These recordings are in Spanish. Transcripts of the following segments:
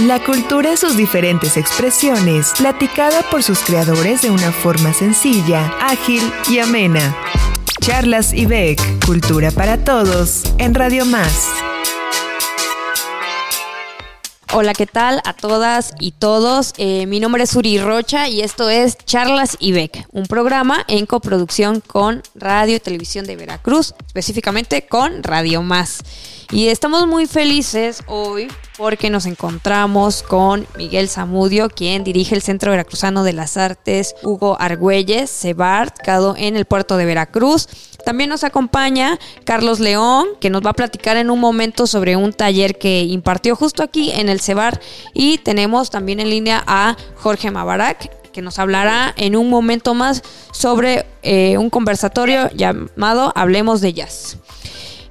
La cultura y sus diferentes expresiones, platicada por sus creadores de una forma sencilla, ágil y amena. Charlas IBEC, Cultura para Todos, en Radio Más. Hola, ¿qué tal a todas y todos? Eh, mi nombre es Uri Rocha y esto es Charlas IBEC, un programa en coproducción con Radio y Televisión de Veracruz, específicamente con Radio Más. Y estamos muy felices hoy porque nos encontramos con Miguel Zamudio, quien dirige el Centro Veracruzano de las Artes Hugo Argüelles, CEBART, en el puerto de Veracruz. También nos acompaña Carlos León, que nos va a platicar en un momento sobre un taller que impartió justo aquí en el CEBAR. Y tenemos también en línea a Jorge Mabarak, que nos hablará en un momento más sobre eh, un conversatorio llamado Hablemos de Jazz.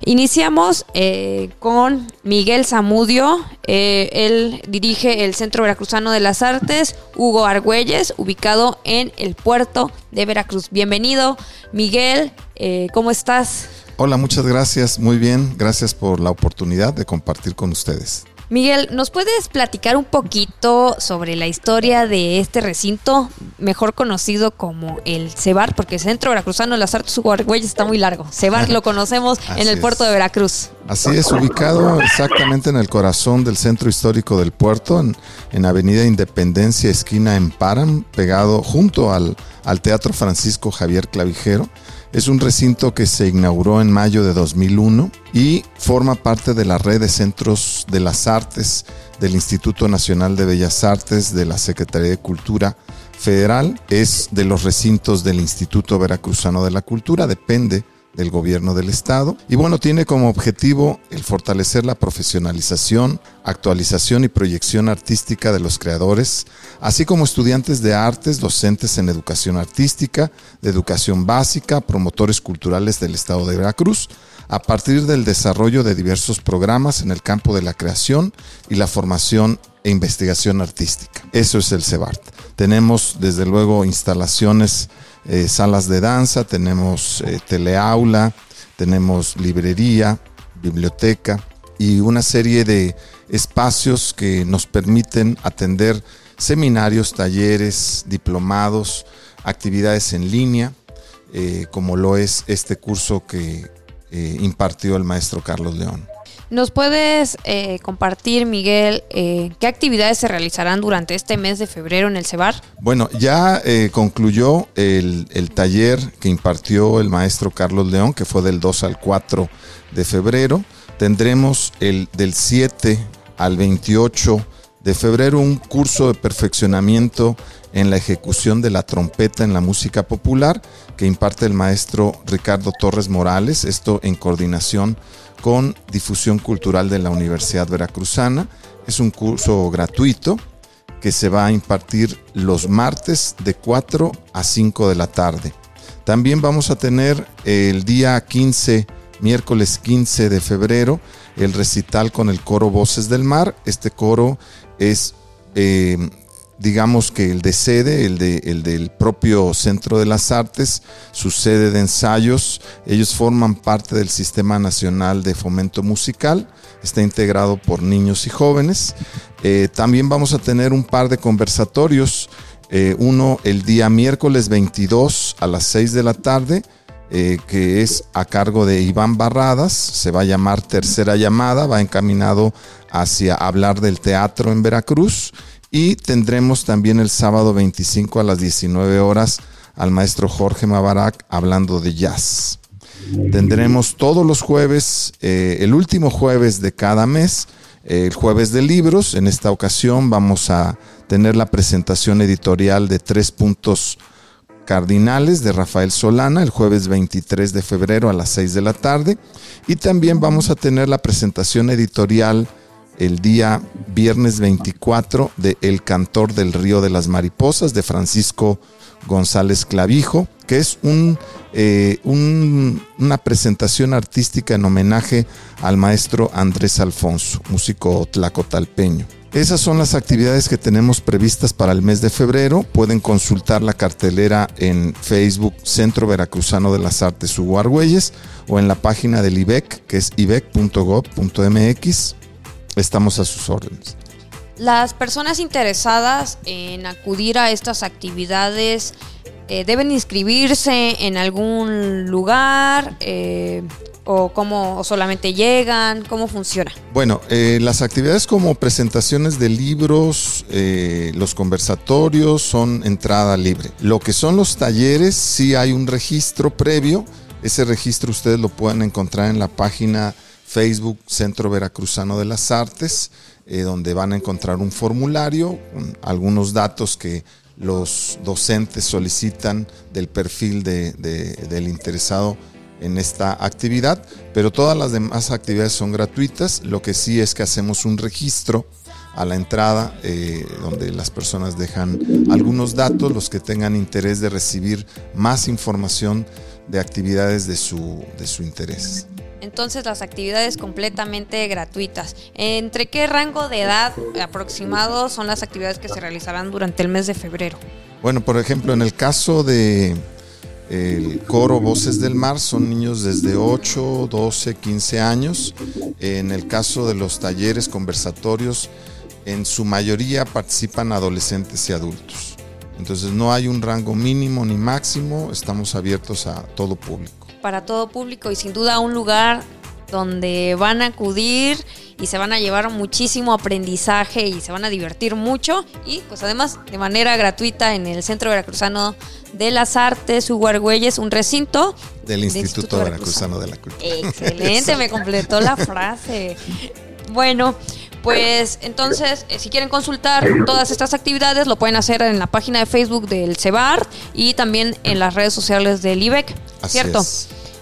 Iniciamos eh, con Miguel Zamudio. Eh, él dirige el Centro Veracruzano de las Artes, Hugo Argüelles, ubicado en el puerto de Veracruz. Bienvenido, Miguel. Eh, ¿Cómo estás? Hola, muchas gracias. Muy bien. Gracias por la oportunidad de compartir con ustedes. Miguel, ¿nos puedes platicar un poquito sobre la historia de este recinto, mejor conocido como el CEBAR? Porque el Centro Veracruzano de las Artes Uruguayas está muy largo. CEBAR lo conocemos en el puerto de Veracruz. Así es, ubicado exactamente en el corazón del centro histórico del puerto, en, en Avenida Independencia, esquina en Param, pegado junto al, al Teatro Francisco Javier Clavijero. Es un recinto que se inauguró en mayo de 2001 y forma parte de la red de centros de las artes del Instituto Nacional de Bellas Artes de la Secretaría de Cultura Federal. Es de los recintos del Instituto Veracruzano de la Cultura, depende del gobierno del estado y bueno, tiene como objetivo el fortalecer la profesionalización, actualización y proyección artística de los creadores, así como estudiantes de artes, docentes en educación artística, de educación básica, promotores culturales del estado de Veracruz, a partir del desarrollo de diversos programas en el campo de la creación y la formación e investigación artística. Eso es el CEBART. Tenemos desde luego instalaciones eh, salas de danza, tenemos eh, teleaula, tenemos librería, biblioteca y una serie de espacios que nos permiten atender seminarios, talleres, diplomados, actividades en línea, eh, como lo es este curso que impartió el maestro Carlos León. ¿Nos puedes eh, compartir, Miguel, eh, qué actividades se realizarán durante este mes de febrero en el CEBAR? Bueno, ya eh, concluyó el, taller que impartió el maestro Carlos León, que fue del 2 al 4 de febrero. Tendremos el del 7 al 28 de febrero un curso de perfeccionamiento en la ejecución de la trompeta en la música popular que imparte el maestro Ricardo Torres Morales, esto en coordinación con difusión cultural de la Universidad Veracruzana. Es un curso gratuito que se va a impartir los martes de 4 a 5 de la tarde. También vamos a tener el día 15, miércoles 15 de febrero, el recital con el coro Voces del Mar. Este coro es eh, digamos que el de sede, el, de, el del propio Centro de las Artes, su sede de ensayos, ellos forman parte del Sistema Nacional de Fomento Musical, está integrado por niños y jóvenes. Eh, también vamos a tener un par de conversatorios, eh, uno el día miércoles 22 a las 6 de la tarde, eh, que es a cargo de Iván Barradas, se va a llamar Tercera Llamada, va encaminado hacia hablar del teatro en Veracruz. Y tendremos también el sábado 25 a las 19 horas al maestro Jorge Mabarak hablando de jazz. Tendremos todos los jueves, eh, el último jueves de cada mes, eh, el jueves de libros. En esta ocasión vamos a tener la presentación editorial de tres puntos cardinales de Rafael Solana el jueves 23 de febrero a las 6 de la tarde. Y también vamos a tener la presentación editorial el día viernes 24 de El Cantor del Río de las Mariposas de Francisco González Clavijo, que es eh, un, una presentación artística en homenaje al maestro Andrés Alfonso, músico tlacotalpeño. Esas son las actividades que tenemos previstas para el mes de febrero. Pueden consultar la cartelera en Facebook Centro Veracruzano de las Artes Hugo Argüelles o en la página del IBEC, que es ibec.gov.mx estamos a sus órdenes. Las personas interesadas en acudir a estas actividades eh, deben inscribirse en algún lugar eh, o cómo o solamente llegan, cómo funciona. Bueno, eh, las actividades como presentaciones de libros, los conversatorios son entrada libre. Lo que son los talleres, sí hay un registro previo. Ese registro ustedes lo pueden encontrar en la página Facebook Centro Veracruzano de las Artes eh, donde van a encontrar un formulario, algunos datos que los docentes solicitan del perfil del interesado en esta actividad, pero todas las demás actividades son gratuitas. Lo que sí es que hacemos un registro a la entrada eh, donde las personas dejan algunos datos, los que tengan interés de recibir más información de actividades de su, de su interés. Entonces las actividades completamente gratuitas. ¿Entre qué rango de edad aproximado son las actividades que se realizarán durante el mes de febrero? Bueno, por ejemplo, en el caso de el coro Voces del Mar son niños desde 8, 12, 15 años. En el caso de los talleres conversatorios, en su mayoría participan adolescentes y adultos. Entonces no hay un rango mínimo ni máximo, estamos abiertos a todo público para todo público y sin duda un lugar donde van a acudir y se van a llevar muchísimo aprendizaje y se van a divertir mucho y pues además de manera gratuita en el Centro Veracruzano de las Artes, Huargüeyes, un recinto del Instituto, Veracruzano. de la Cultura. Excelente, me completó la frase. Bueno, pues entonces, eh, si quieren consultar todas estas actividades, lo pueden hacer en la página de Facebook del CEBAR y también en las redes sociales del IBEC, ¿cierto?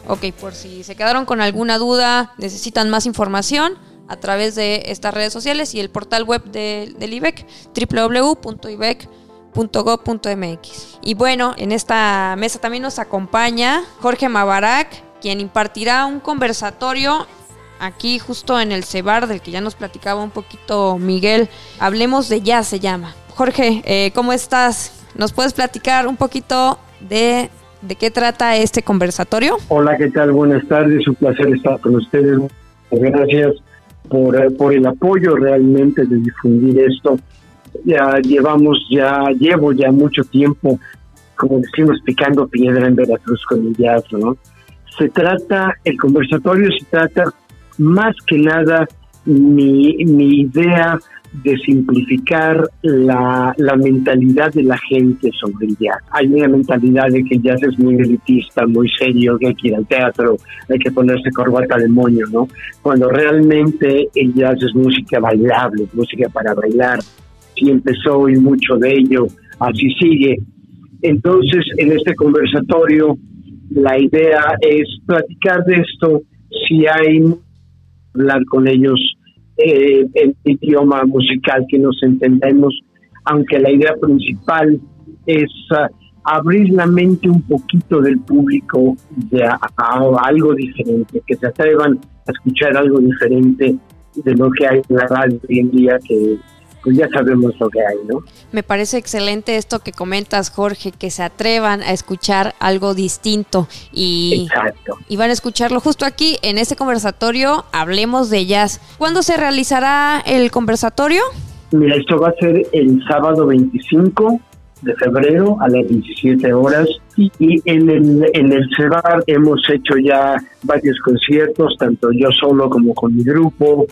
Ok, por si se quedaron con alguna duda, necesitan más información a través de estas redes sociales y el portal web del IBEC, www.ibec.gov.mx. Y bueno, en esta mesa también nos acompaña Jorge Mabarak, quien impartirá un conversatorio aquí justo en el Cebar, del que ya nos platicaba un poquito Miguel. Hablemos de ya se llama. Jorge, eh, ¿cómo estás? ¿Nos puedes platicar un poquito de, de qué trata este conversatorio? Hola, ¿qué tal? Buenas tardes, un placer estar con ustedes. Gracias por, por el apoyo realmente de difundir esto. Ya llevamos, ya llevo ya mucho tiempo, como decimos, picando piedra en Veracruz con el jazz, ¿no? Se trata, el conversatorio se trata más que nada mi, mi idea de simplificar la, la, mentalidad de la gente sobre el jazz. Hay una mentalidad de que el jazz es muy elitista, muy serio, que hay que ir al teatro, hay que ponerse corbata de moño, ¿no? Cuando realmente el jazz es música bailable, música para bailar. Sí empezó y mucho de ello, así sigue. Entonces, en este conversatorio, la idea es platicar de esto si hay hablar con ellos eh, en idioma musical que nos entendemos, aunque la idea principal es uh, abrir la mente un poquito del público a, algo diferente, que se atrevan a escuchar algo diferente de lo que hay en la radio hoy en día, que pues ya sabemos lo que hay, ¿no? Me parece excelente esto que comentas, Jorge, que se atrevan a escuchar algo distinto y, y van a escucharlo justo aquí en este conversatorio. Hablemos de jazz. ¿Cuándo se realizará el conversatorio? Mira, esto va a ser el sábado 25 de febrero a las 17 horas y, en el en el CEBAR hemos hecho ya varios conciertos, tanto yo solo como con mi grupo,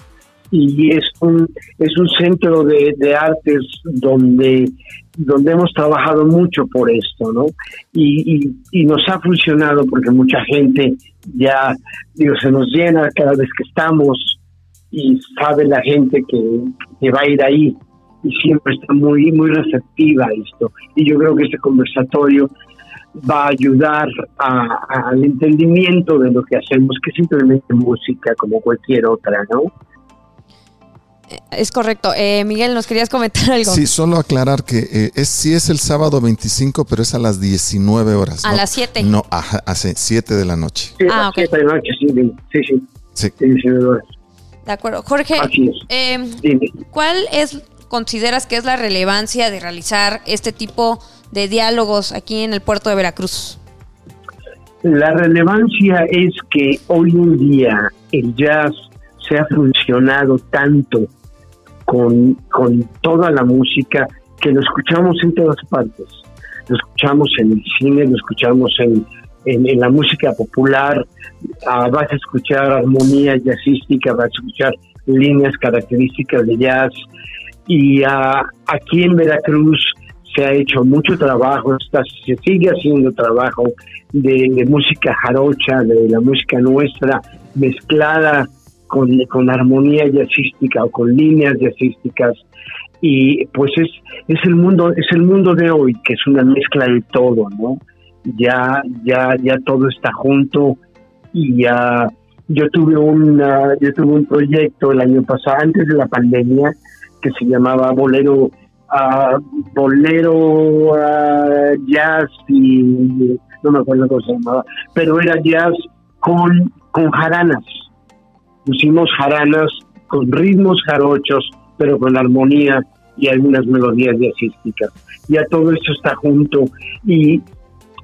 y es un, es un centro de, artes donde, donde hemos trabajado mucho por esto, ¿no? Y, y, nos ha funcionado porque mucha gente ya, digo, se nos llena cada vez que estamos y sabe la gente que, que va a ir ahí y siempre está muy, muy receptiva a esto. Y yo creo que este conversatorio va a ayudar al entendimiento de lo que hacemos, que simplemente música como cualquier otra, ¿no? Es correcto. Eh, Miguel, ¿nos querías comentar algo? Sí, solo aclarar que eh, es, sí es el sábado 25, pero es a las 19 horas. A las 7. No, hace 7 de la noche. Sí, ah, ok. 7 de la noche, sí, sí. sí. sí. 19 horas. De acuerdo. Jorge, eh, ¿cuál es, consideras que es la relevancia de realizar este tipo de diálogos aquí en el puerto de Veracruz? La relevancia es que hoy en día el jazz se ha funcionado tanto con, con toda la música que lo escuchamos en todas partes. Lo escuchamos en el cine, lo escuchamos en, en, la música popular, ah, vas a escuchar armonía jazzística, vas a escuchar líneas características de jazz. Y ah, aquí en Veracruz se ha hecho mucho trabajo, está, se sigue haciendo trabajo de, música jarocha, de la música nuestra, mezclada con, con armonía jazzística o con líneas jazzísticas. Y pues es es el mundo es el mundo de hoy que es una mezcla de todo no ya ya ya todo está junto y ya yo tuve una yo tuve un proyecto el año pasado antes de la pandemia que se llamaba bolero uh, bolero uh, jazz y no me acuerdo cómo se llamaba pero era jazz con con jaranas pusimos jaranas con ritmos jarochos pero con armonía y algunas melodías jazzísticas. Ya todo esto está junto y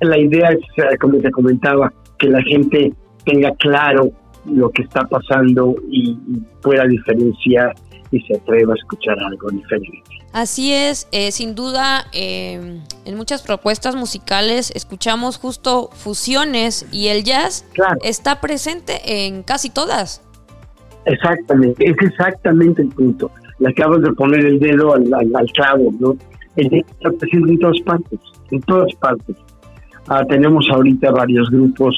la idea es, eh, como te comentaba, que la gente tenga claro lo que está pasando y, pueda diferenciar y se atreva a escuchar algo diferente. Así es, eh, sin duda, eh, en muchas propuestas musicales escuchamos justo fusiones y el jazz está presente en casi todas. Exactamente, es exactamente el punto le acabas de poner el dedo al, clavo, ¿no? El está presente en todas partes, en todas partes. Ah, tenemos ahorita varios grupos,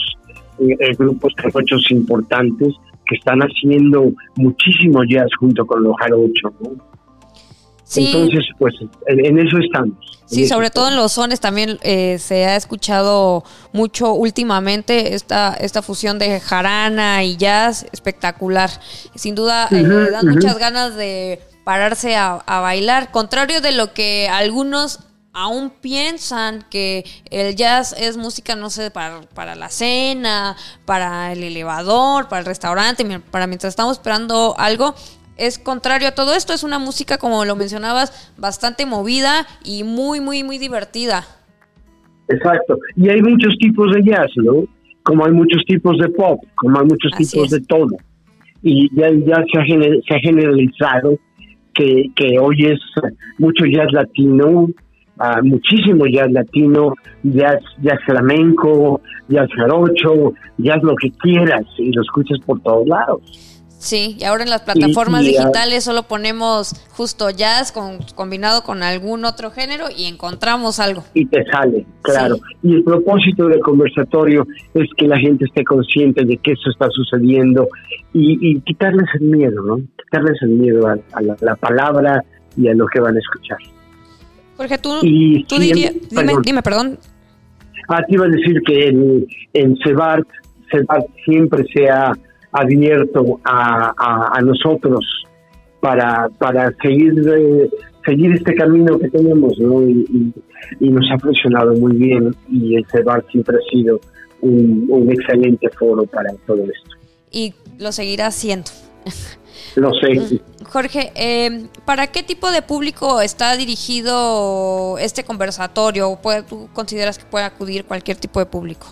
eh, eh grupos jarochos importantes que están haciendo muchísimo jazz junto con los jarochos, ¿no? Entonces, pues en, eso estamos. Sí, sobre todo en los sones también eh, se ha escuchado mucho últimamente esta, esta fusión de jarana y jazz espectacular. Sin duda, eh, dan muchas ganas de pararse a, bailar, contrario de lo que algunos aún piensan que el jazz es música, no sé, para, para la cena, para el elevador, para el restaurante, para mientras estamos esperando algo es contrario a todo esto, es una música, como lo mencionabas, bastante movida y muy, muy, muy divertida. Exacto. Y hay muchos tipos de jazz, ¿no? Como hay muchos tipos de pop, como hay muchos tipos de todo. Y ya, ya se, ha se ha generalizado que, que hoy es mucho jazz latino, uh, muchísimo jazz latino, jazz, jazz flamenco, jazz jarocho, jazz lo que quieras y lo escuchas por todos lados. Sí, y ahora en las plataformas digitales solo ponemos justo jazz con, combinado con algún otro género y encontramos algo. Y te sale, claro. Y el propósito del conversatorio es que la gente esté consciente de que eso está sucediendo y, quitarles el miedo, ¿no? Quitarles el miedo a, la, palabra y a lo que van a escuchar. Jorge, tú, tú dirías, dime, dime, perdón. Ah, te iba a decir que en, en CEBART, CEBART siempre se ha abierto a, a, nosotros para, para seguir, eh, seguir este camino que tenemos, ¿no? Y, nos ha funcionado muy bien y el CEBAR siempre ha sido un, excelente foro para todo esto. Y lo seguirá siendo. Lo sé. Jorge, eh, ¿para qué tipo de público está dirigido este conversatorio? ¿Tú consideras que puede acudir cualquier tipo de público?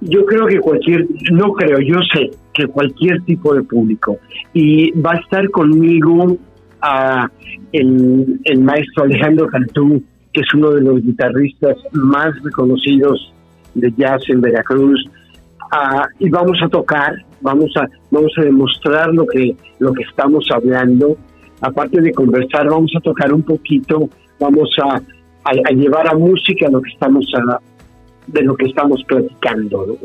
Yo creo que cualquier, no creo, yo sé que cualquier tipo de público. Y va a estar conmigo a el, maestro Alejandro Cantú, que es uno de los guitarristas más reconocidos de jazz en Veracruz. y vamos a tocar, vamos a, vamos a demostrar lo que, lo que estamos hablando. Aparte de conversar, vamos a tocar un poquito, vamos a, a, llevar a música lo que estamos a, de lo que estamos platicando.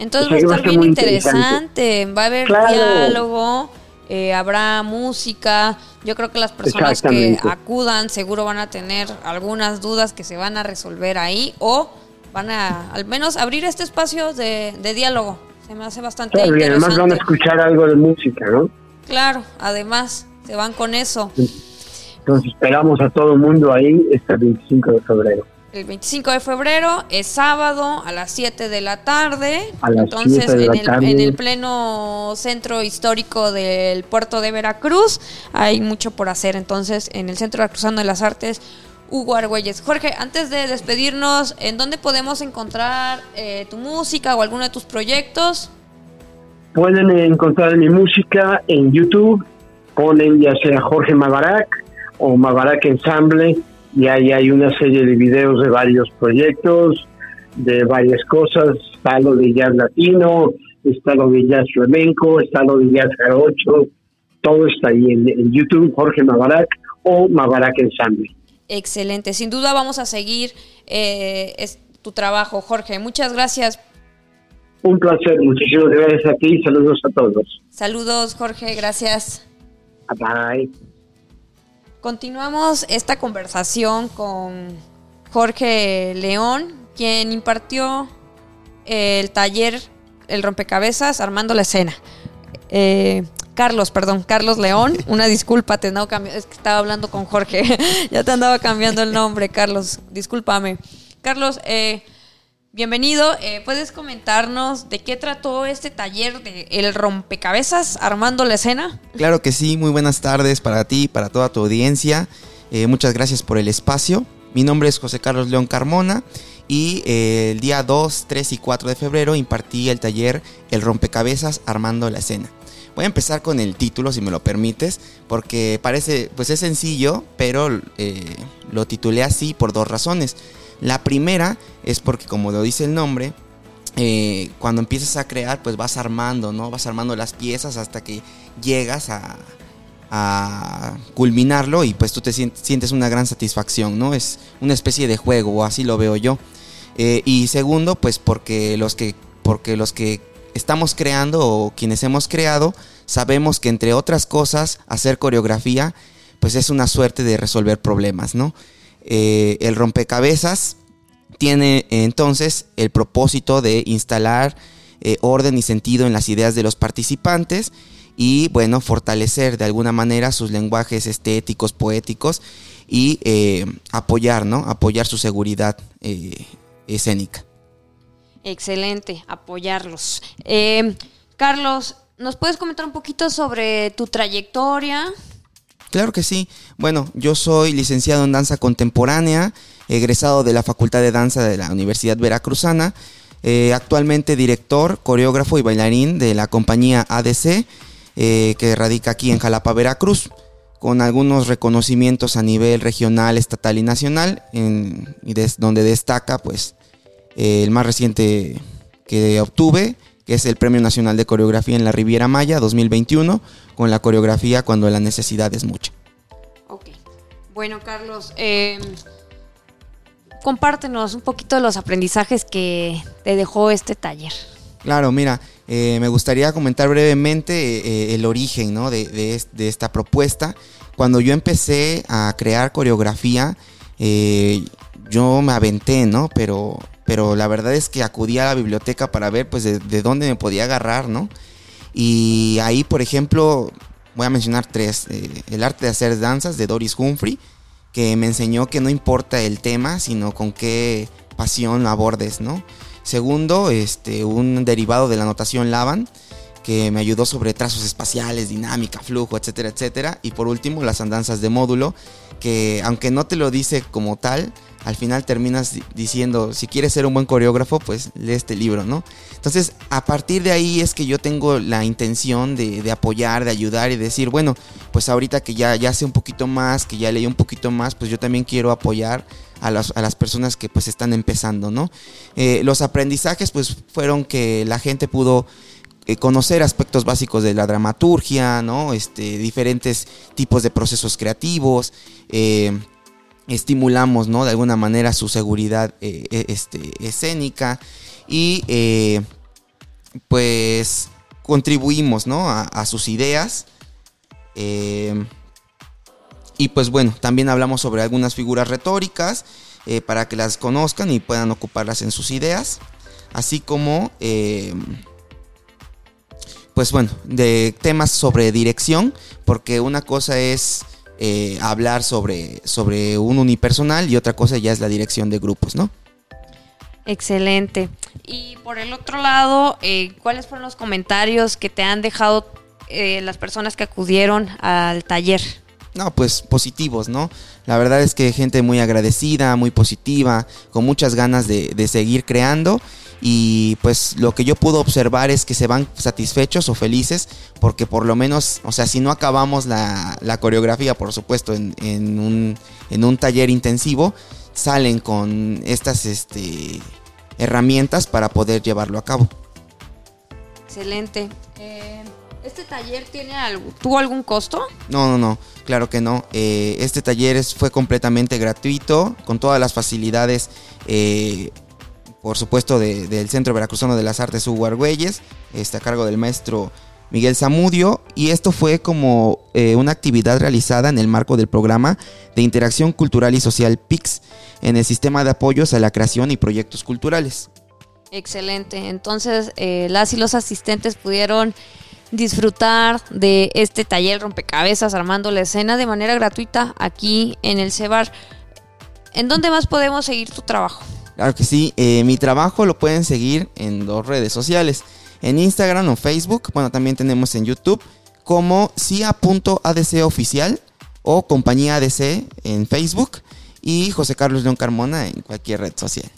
Entonces va a estar bien interesante. va a haber diálogo, eh, habrá música. Yo creo que las personas que acudan seguro van a tener algunas dudas que se van a resolver ahí o van a al menos abrir este espacio de, diálogo. Se me hace bastante interesante. Y además van a escuchar algo de música, ¿no? Claro, además se van con eso. Entonces esperamos a todo el mundo ahí este 25 de febrero. El 25 de febrero es sábado a las 7 de la tarde. Entonces, en, el, en el pleno centro histórico del puerto de Veracruz hay mucho por hacer. Entonces, en el Centro Cruzando de las Artes, Hugo Argüelles. Jorge, antes de despedirnos, ¿en dónde podemos encontrar eh, tu música o alguno de tus proyectos? Pueden encontrar mi música en YouTube ponen ya sea Jorge Mabarak o Mabarak Ensemble y ahí hay una serie de videos de varios proyectos, de varias cosas, está lo de jazz latino, está lo de jazz flamenco, está lo de jazz jarocho, todo está ahí en, YouTube, Jorge Mabarak o Mabarak Ensemble. Excelente, sin duda vamos a seguir eh, tu trabajo, Jorge. Muchas gracias. Un placer, muchísimas gracias a ti y saludos a todos. Saludos, Jorge, gracias. Bye. Continuamos esta conversación con Jorge León, quien impartió el taller El rompecabezas armando la escena. Eh, Carlos, perdón, Carlos León, una disculpa, te andaba es que estaba hablando con Jorge, ya te andaba cambiando el nombre, Carlos, discúlpame. Carlos, eh, bienvenido, eh, ¿puedes comentarnos de qué trató este taller de El rompecabezas armando la escena? Claro que sí, muy buenas tardes para ti, para toda tu audiencia, eh, muchas gracias por el espacio. Mi nombre es José Carlos León Carmona y el día 2, 3 y 4 de febrero impartí el taller El rompecabezas armando la escena. Voy a empezar con el título, si me lo permites, porque parece, pues es sencillo, pero eh, lo titulé así por dos razones. La primera es porque, como lo dice el nombre, eh, cuando empiezas a crear, pues vas armando, ¿no? Vas armando las piezas hasta que llegas a, culminarlo y pues tú te sientes una gran satisfacción, ¿no? Es una especie de juego, o así lo veo yo. Eh, y segundo, pues porque los que, porque los que estamos creando o quienes hemos creado, sabemos que entre otras cosas, hacer coreografía, pues es una suerte de resolver problemas, ¿no? Eh, el rompecabezas tiene entonces el propósito de instalar eh, orden y sentido en las ideas de los participantes y, bueno, fortalecer de alguna manera sus lenguajes estéticos, poéticos y eh, apoyar, ¿no? Apoyar su seguridad escénica. Excelente, apoyarlos. Eh, Carlos, ¿nos puedes comentar un poquito sobre tu trayectoria? Claro que sí. Bueno, yo soy licenciado en danza contemporánea, egresado de la Facultad de Danza de la Universidad Veracruzana, eh, actualmente director, coreógrafo y bailarín de la compañía ADC, eh, que radica aquí en Jalapa, Veracruz, con algunos reconocimientos a nivel regional, estatal y nacional, y donde destaca pues el más reciente que obtuve, que es el Premio Nacional de Coreografía en la Riviera Maya 2021, con la coreografía Cuando la necesidad es mucha. Ok. Bueno, Carlos, em, compártenos un poquito de los aprendizajes que te dejó este taller. Claro, mira, eh, me gustaría comentar brevemente eh, el origen de, de, esta propuesta. Cuando yo empecé a crear coreografía, eh, yo me aventé, ¿no? Pero pero la verdad es que acudí a la biblioteca para ver pues de, dónde me podía agarrar, ¿no? Y ahí, por ejemplo, voy a mencionar tres. Eh, el arte de hacer danzas de Doris Humphrey, que me enseñó que no importa el tema, sino con qué pasión abordes, ¿no? Segundo, este, un derivado de la notación Lavan, que me ayudó sobre trazos espaciales, dinámica, flujo, etcétera, etcétera. Y por último, las andanzas de módulo, que aunque no te lo dice como tal, al final terminas diciendo, si quieres ser un buen coreógrafo, pues lee este libro, ¿no? Entonces, a partir de ahí es que yo tengo la intención de, apoyar, de ayudar y decir, bueno, pues ahorita que ya, ya sé un poquito más, que ya leí un poquito más, pues yo también quiero apoyar a las, personas que pues están empezando, ¿no? Eh, los aprendizajes pues fueron que la gente pudo eh, conocer aspectos básicos de la dramaturgia, ¿no? Este, diferentes tipos de procesos creativos, eh, estimulamos, ¿no? De alguna manera su seguridad eh, e, este, escénica y pues contribuimos, ¿no? A, sus ideas. Y pues bueno, también hablamos sobre algunas figuras retóricas para que las conozcan y puedan ocuparlas en sus ideas. Así como, pues bueno, de temas sobre dirección, porque una cosa es eh, hablar sobre, sobre un unipersonal y otra cosa ya es la dirección de grupos, ¿no? Excelente. Y por el otro lado, eh, ¿cuáles fueron los comentarios que te han dejado eh, las personas que acudieron al taller? No, pues positivos, ¿no? La verdad es que gente muy agradecida, muy positiva, con muchas ganas de, de seguir creando y pues lo que yo puedo observar es que se van satisfechos o felices porque por lo menos, o sea, si no acabamos la, coreografía, por supuesto, en, en, un, en, un, taller intensivo, salen con estas este, herramientas para poder llevarlo a cabo. Excelente. Eh, ¿Este taller tiene algo, tuvo algún costo? No, no, no, claro que no. Eh, este taller fue completamente gratuito, con todas las facilidades eh, por supuesto, del Centro Veracruzano de las Artes Hugo Argüelles, está a cargo del maestro Miguel Zamudio, y esto fue como eh, una actividad realizada en el marco del programa de interacción cultural y social PIX, en el sistema de apoyos a la creación y proyectos culturales. Excelente, entonces las y los asistentes pudieron disfrutar de este taller rompecabezas armando la escena de manera gratuita aquí en el CEBAR. ¿En dónde más podemos seguir tu trabajo? Claro que sí, eh, mi trabajo lo pueden seguir en dos redes sociales, en Instagram o Facebook, bueno, también tenemos en YouTube como cia.adc oficial o compañía ADC en Facebook y José Carlos León Carmona en cualquier red social.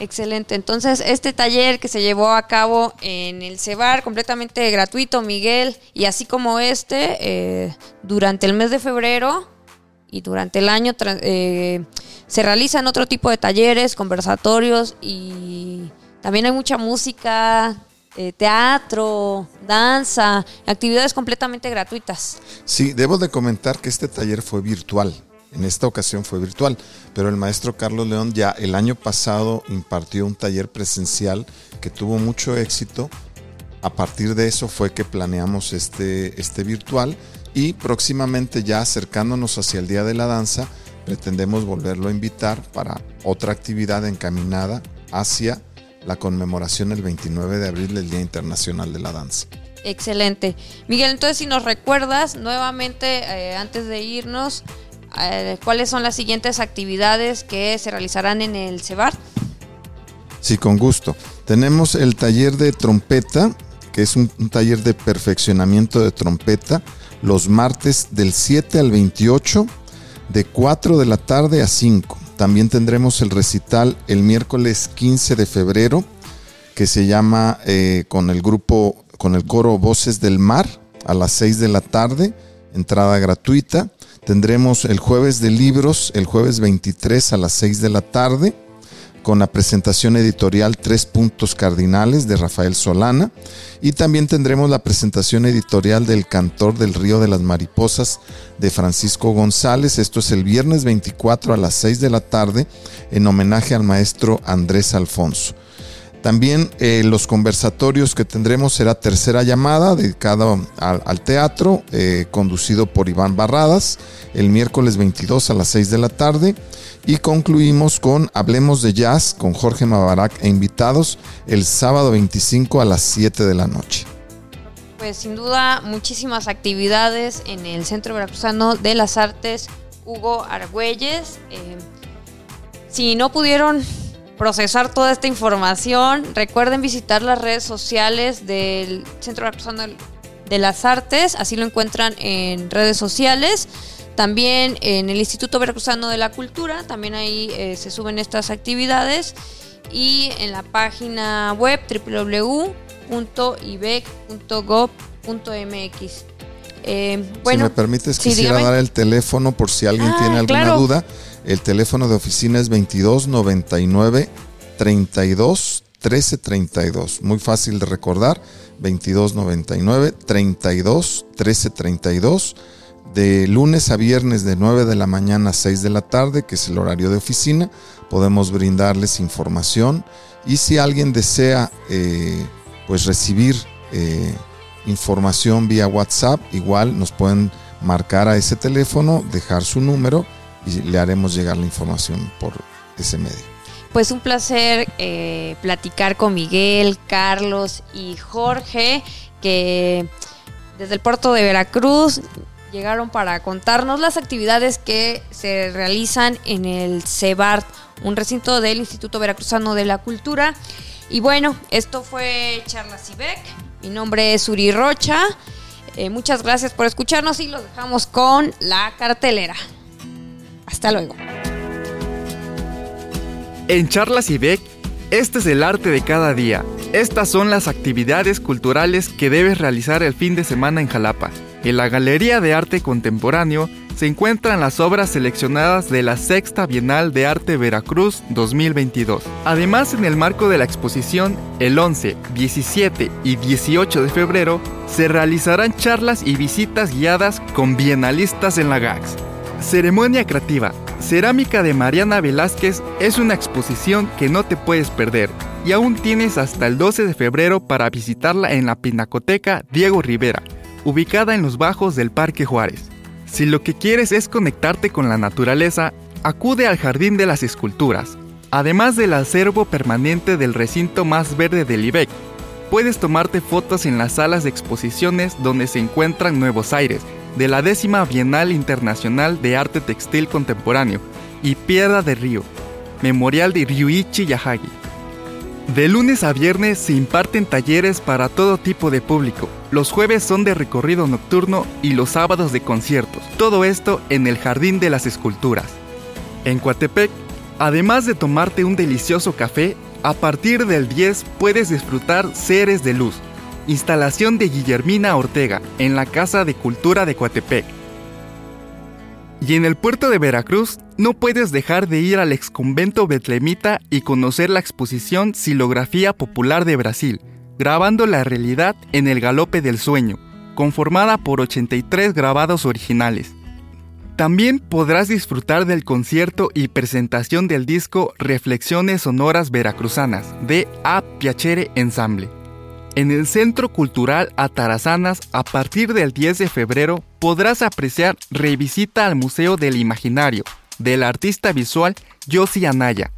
Excelente. Entonces, este taller que se llevó a cabo en el CEBAR, completamente gratuito, Miguel, y así como este, eh, durante el mes de febrero y durante el año eh, se realizan otro tipo de talleres, conversatorios y también hay mucha música, eh, teatro, danza, actividades completamente gratuitas. Sí, debo de comentar que este taller fue virtual. En esta ocasión fue virtual, pero el maestro Carlos León ya el año pasado impartió un taller presencial que tuvo mucho éxito. A partir de eso fue que planeamos este, este virtual y próximamente ya acercándonos hacia el Día de la Danza, pretendemos volverlo a invitar para otra actividad encaminada hacia la conmemoración el 29 de abril del Día Internacional de la Danza. Excelente. Miguel, entonces si nos recuerdas nuevamente, eh, antes de irnos, eh, cuáles son las siguientes actividades que se realizarán en el CEBAR. Sí, con gusto. Tenemos el taller de trompeta, que es un, taller de perfeccionamiento de trompeta, los martes del 7 al 28 de 4 de la tarde a 5. También tendremos el recital el miércoles 15 de febrero que se llama eh, con el grupo, con el coro Voces del Mar a las 6 de la tarde, entrada gratuita. Tendremos el jueves de libros, el jueves 23 a las 6 de la tarde con la presentación editorial Tres Puntos Cardinales de Rafael Solana y también tendremos la presentación editorial del Cantor del Río de las Mariposas de Francisco González. Esto es el viernes 24 a las 6 de la tarde en homenaje al maestro Andrés Alfonso. También eh, los conversatorios que tendremos será tercera llamada dedicada al, teatro, eh, conducido por Iván Barradas, el miércoles 22 a las 6 de la tarde. Y concluimos con Hablemos de Jazz con Jorge Mabarac e invitados el sábado 25 a las 7 de la noche. Pues sin duda muchísimas actividades en el Centro Veracruzano de las Artes Hugo Argüelles. Eh, si no pudieron procesar toda esta información, recuerden visitar las redes sociales del Centro Veracruzano de las Artes, así lo encuentran en redes sociales. También en el Instituto Veracruzano de la Cultura, también ahí eh, se suben estas actividades. Y en la página web www.ibec.gov.mx. Eh, bueno, si me permites, quisiera dar el teléfono por si alguien ah, tiene alguna duda. El teléfono de oficina es 2299 32 1332. Muy fácil de recordar. 2299 32 1332 de lunes a viernes de 9 de la mañana a 6 de la tarde, que es el horario de oficina, podemos brindarles información y si alguien desea eh, pues recibir eh, información vía WhatsApp, igual nos pueden marcar a ese teléfono, dejar su número y le haremos llegar la información por ese medio. Pues un placer eh, platicar con Miguel, Carlos y Jorge, que desde el puerto de Veracruz llegaron para contarnos las actividades que se realizan en el CEBART, un recinto del Instituto Veracruzano de la Cultura. Y bueno, esto fue Charlas Ibec. Mi nombre es Uri Rocha. Eh, muchas gracias por escucharnos y los dejamos con la cartelera. Hasta luego. En Charlas y Beck, este es el arte de cada día. Estas son las actividades culturales que debes realizar el fin de semana en Jalapa. En la Galería de Arte Contemporáneo se encuentran las obras seleccionadas de la Sexta Bienal de Arte Veracruz 2022. Además, en el marco de la exposición, el 11, 17 y 18 de febrero se realizarán charlas y visitas guiadas con bienalistas en la GAX. Ceremonia Creativa. Cerámica de Mariana Velázquez es una exposición que no te puedes perder y aún tienes hasta el 12 de febrero para visitarla en la Pinacoteca Diego Rivera, ubicada en los bajos del Parque Juárez. Si lo que quieres es conectarte con la naturaleza, acude al Jardín de las Esculturas. Además del acervo permanente del recinto más verde del IBEC, puedes tomarte fotos en las salas de exposiciones donde se encuentran Nuevos Aires, de la décima Bienal Internacional de Arte Textil Contemporáneo, y Piedra de Río, Memorial de Ryuichi Yahagi. De lunes a viernes se imparten talleres para todo tipo de público. Los jueves son de recorrido nocturno y los sábados de conciertos. Todo esto en el Jardín de las Esculturas. En Coatepec, además de tomarte un delicioso café, a partir del 10 puedes disfrutar Seres de Luz, instalación de Guillermina Ortega en la Casa de Cultura de Coatepec. Y en el puerto de Veracruz no puedes dejar de ir al exconvento betlemita y conocer la exposición Silografía Popular de Brasil, grabando la realidad en el galope del sueño, conformada por 83 grabados originales. También podrás disfrutar del concierto y presentación del disco Reflexiones Sonoras Veracruzanas de A Piacere Ensemble. En el Centro Cultural Atarazanas, a partir del 10 de febrero, podrás apreciar Revisita al Museo del Imaginario, del artista visual Yossi Anaya.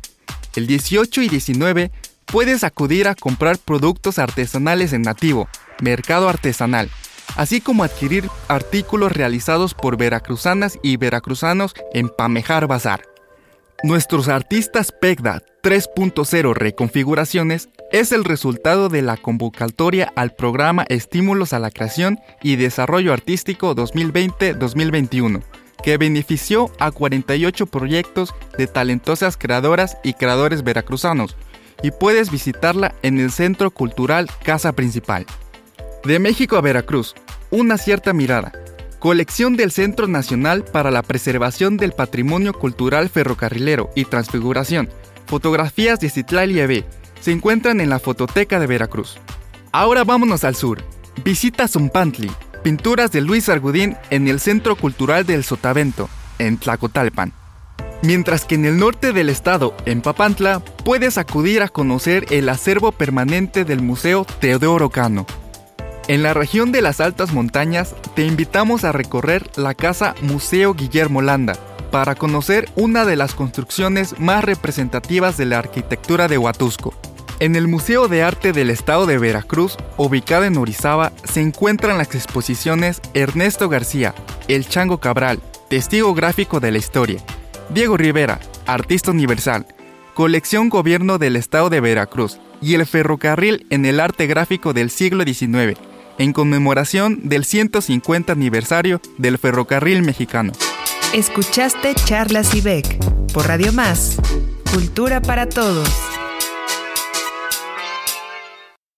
El 18 y 19 puedes acudir a comprar productos artesanales en nativo, mercado artesanal, así como adquirir artículos realizados por veracruzanas y veracruzanos en Pamejar Bazar. Nuestros artistas PEGDA 3.0 Reconfiguraciones es el resultado de la convocatoria al programa Estímulos a la Creación y Desarrollo Artístico 2020-2021, que benefició a 48 proyectos de talentosas creadoras y creadores veracruzanos, y puedes visitarla en el Centro Cultural Casa Principal. De México a Veracruz, una cierta mirada colección del Centro Nacional para la Preservación del Patrimonio Cultural Ferrocarrilero y Transfiguración, fotografías de Citlali se encuentran en la Fototeca de Veracruz. Ahora vámonos al sur. Visita Zumpantli, pinturas de Luis Argudín en el Centro Cultural del Sotavento, en Tlacotalpan. Mientras que en el norte del estado, en Papantla, puedes acudir a conocer el acervo permanente del Museo Teodoro Cano, en la región de las altas montañas te invitamos a recorrer la casa Museo Guillermo Landa para conocer una de las construcciones más representativas de la arquitectura de Huatusco. En el Museo de Arte del Estado de Veracruz, ubicado en Orizaba, se encuentran las exposiciones Ernesto García, El Chango Cabral, testigo gráfico de la historia, Diego Rivera, artista universal, colección Gobierno del Estado de Veracruz y el ferrocarril en el arte gráfico del siglo XIX en conmemoración del 150 aniversario del ferrocarril mexicano. Escuchaste Charlas y Beck por Radio Más, Cultura para Todos.